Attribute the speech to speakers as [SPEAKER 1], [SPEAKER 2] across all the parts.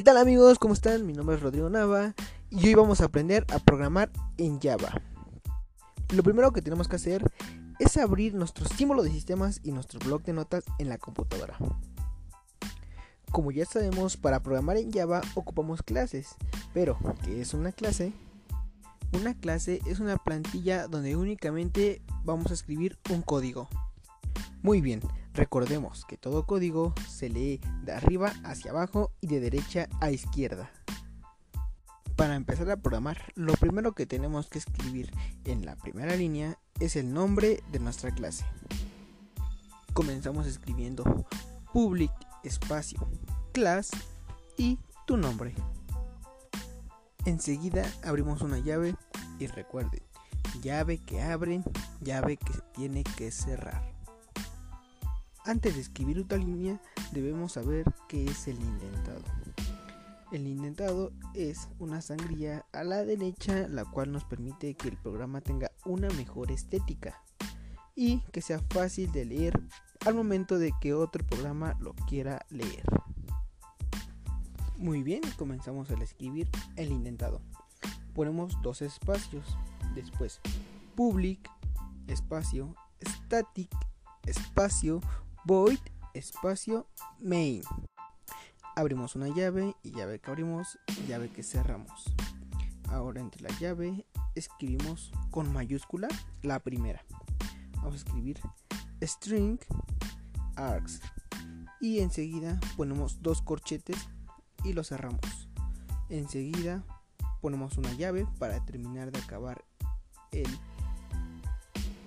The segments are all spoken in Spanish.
[SPEAKER 1] ¿Qué tal amigos? ¿Cómo están? Mi nombre es Rodrigo Nava y hoy vamos a aprender a programar en Java. Lo primero que tenemos que hacer es abrir nuestro símbolo de sistemas y nuestro blog de notas en la computadora. Como ya sabemos, para programar en Java ocupamos clases, pero ¿qué es una clase? Una clase es una plantilla donde únicamente vamos a escribir un código. Muy bien, recordemos que todo código se lee de arriba hacia abajo y de derecha a izquierda. Para empezar a programar, lo primero que tenemos que escribir en la primera línea es el nombre de nuestra clase. Comenzamos escribiendo public espacio class y tu nombre. Enseguida abrimos una llave y recuerden, llave que abre, llave que tiene que cerrar. Antes de escribir otra línea debemos saber qué es el indentado. El indentado es una sangría a la derecha la cual nos permite que el programa tenga una mejor estética y que sea fácil de leer al momento de que otro programa lo quiera leer. Muy bien, comenzamos a escribir el indentado. Ponemos dos espacios, después public, espacio, static, espacio, void, espacio, main. Abrimos una llave y llave que abrimos, llave que cerramos. Ahora entre la llave escribimos con mayúscula la primera. Vamos a escribir string args y enseguida ponemos dos corchetes y lo cerramos. Enseguida ponemos una llave para terminar de acabar el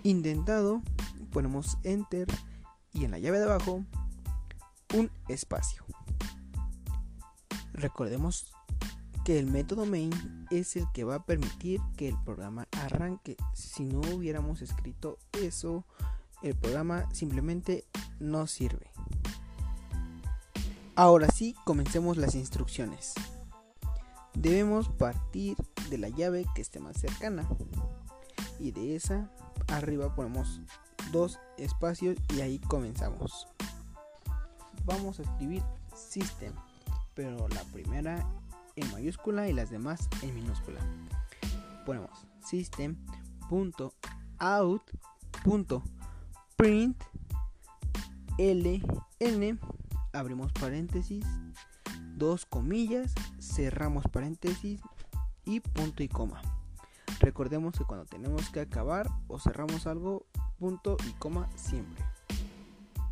[SPEAKER 1] indentado. Ponemos enter y en la llave de abajo un espacio. Recordemos que el método main es el que va a permitir que el programa arranque. Si no hubiéramos escrito eso, el programa simplemente no sirve. Ahora sí, comencemos las instrucciones. Debemos partir de la llave que esté más cercana y de esa arriba ponemos dos espacios y ahí comenzamos. Vamos a escribir system, pero la primera en mayúscula y las demás en minúscula. Ponemos system.out.print ln abrimos paréntesis, dos comillas, cerramos paréntesis y punto y coma. Recordemos que cuando tenemos que acabar o cerramos algo, punto y coma siempre.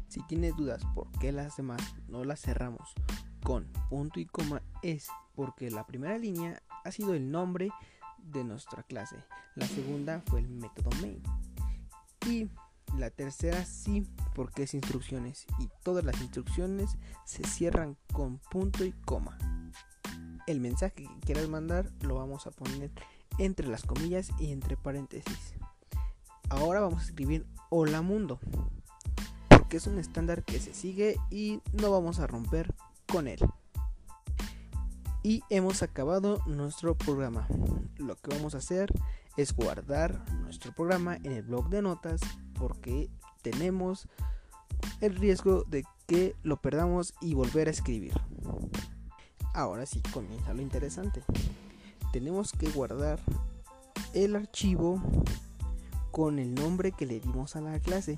[SPEAKER 1] Si tienes dudas por qué las demás no las cerramos con punto y coma es porque la primera línea ha sido el nombre de nuestra clase, la segunda fue el método main y la tercera sí porque es instrucciones y todas las instrucciones se cierran con punto y coma. El mensaje que quieras mandar lo vamos a poner entre las comillas y entre paréntesis. Ahora vamos a escribir hola mundo porque es un estándar que se sigue y no vamos a romper con él. Y hemos acabado nuestro programa. Lo que vamos a hacer es guardar nuestro programa en el blog de notas porque tenemos el riesgo de que lo perdamos y volver a escribir. Ahora sí comienza lo interesante. Tenemos que guardar el archivo con el nombre que le dimos a la clase.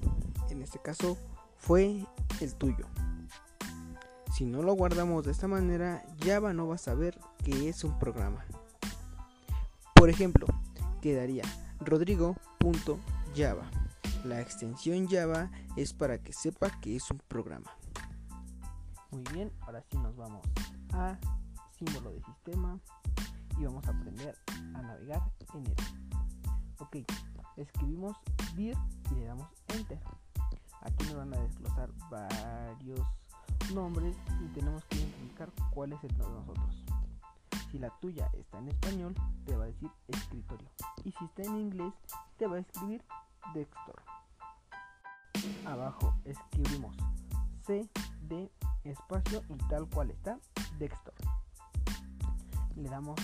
[SPEAKER 1] En este caso fue el tuyo. Si no lo guardamos de esta manera, Java no va a saber que es un programa. Por ejemplo, quedaría rodrigo.java. La extensión Java es para que sepa que es un programa. Muy bien, ahora sí nos vamos a símbolo de sistema y vamos a aprender a navegar en él. Ok, escribimos dir y le damos enter. Aquí nos van a desglosar varios nombres y tenemos que identificar cuál es el de nosotros. Si la tuya está en español, te va a decir escritorio. Y si está en inglés, te va a escribir desktop abajo escribimos C de espacio y tal cual está desktop le damos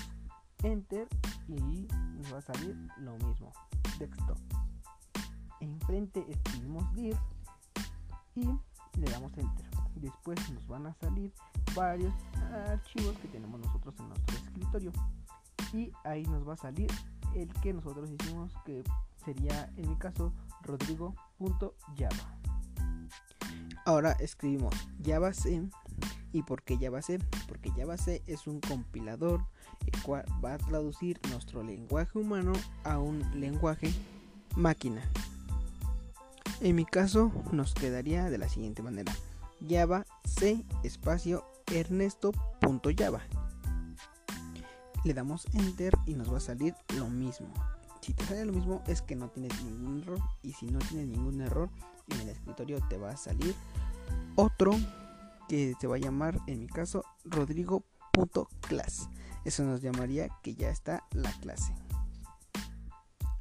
[SPEAKER 1] enter y nos va a salir lo mismo. Desktop. Enfrente escribimos dir y le damos enter. Después nos van a salir varios archivos que tenemos nosotros en nuestro escritorio. Y ahí nos va a salir el que nosotros hicimos que sería en mi caso rodrigo.java ahora escribimos java y por qué java c porque java c es un compilador el cual va a traducir nuestro lenguaje humano a un lenguaje máquina. En mi caso nos quedaría de la siguiente manera. Java c espacio ernesto.java le damos enter y nos va a salir lo mismo. Si te sale lo mismo es que no tienes ningún error y si no tienes ningún error en el escritorio te va a salir otro que se va a llamar en mi caso rodrigo.class. Eso nos llamaría que ya está la clase.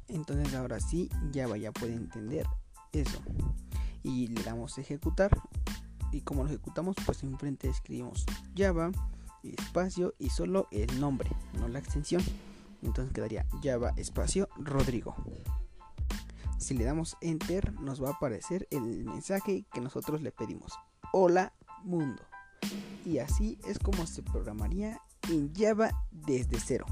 [SPEAKER 1] Entonces ahora sí ya vaya puede entender eso. Y le damos ejecutar. Y como lo ejecutamos, pues enfrente escribimos Java espacio y solo el nombre, no la extensión. Entonces quedaría Java espacio Rodrigo. Si le damos enter nos va a aparecer el mensaje que nosotros le pedimos. Hola mundo. Y así es como se programaría en Java desde cero.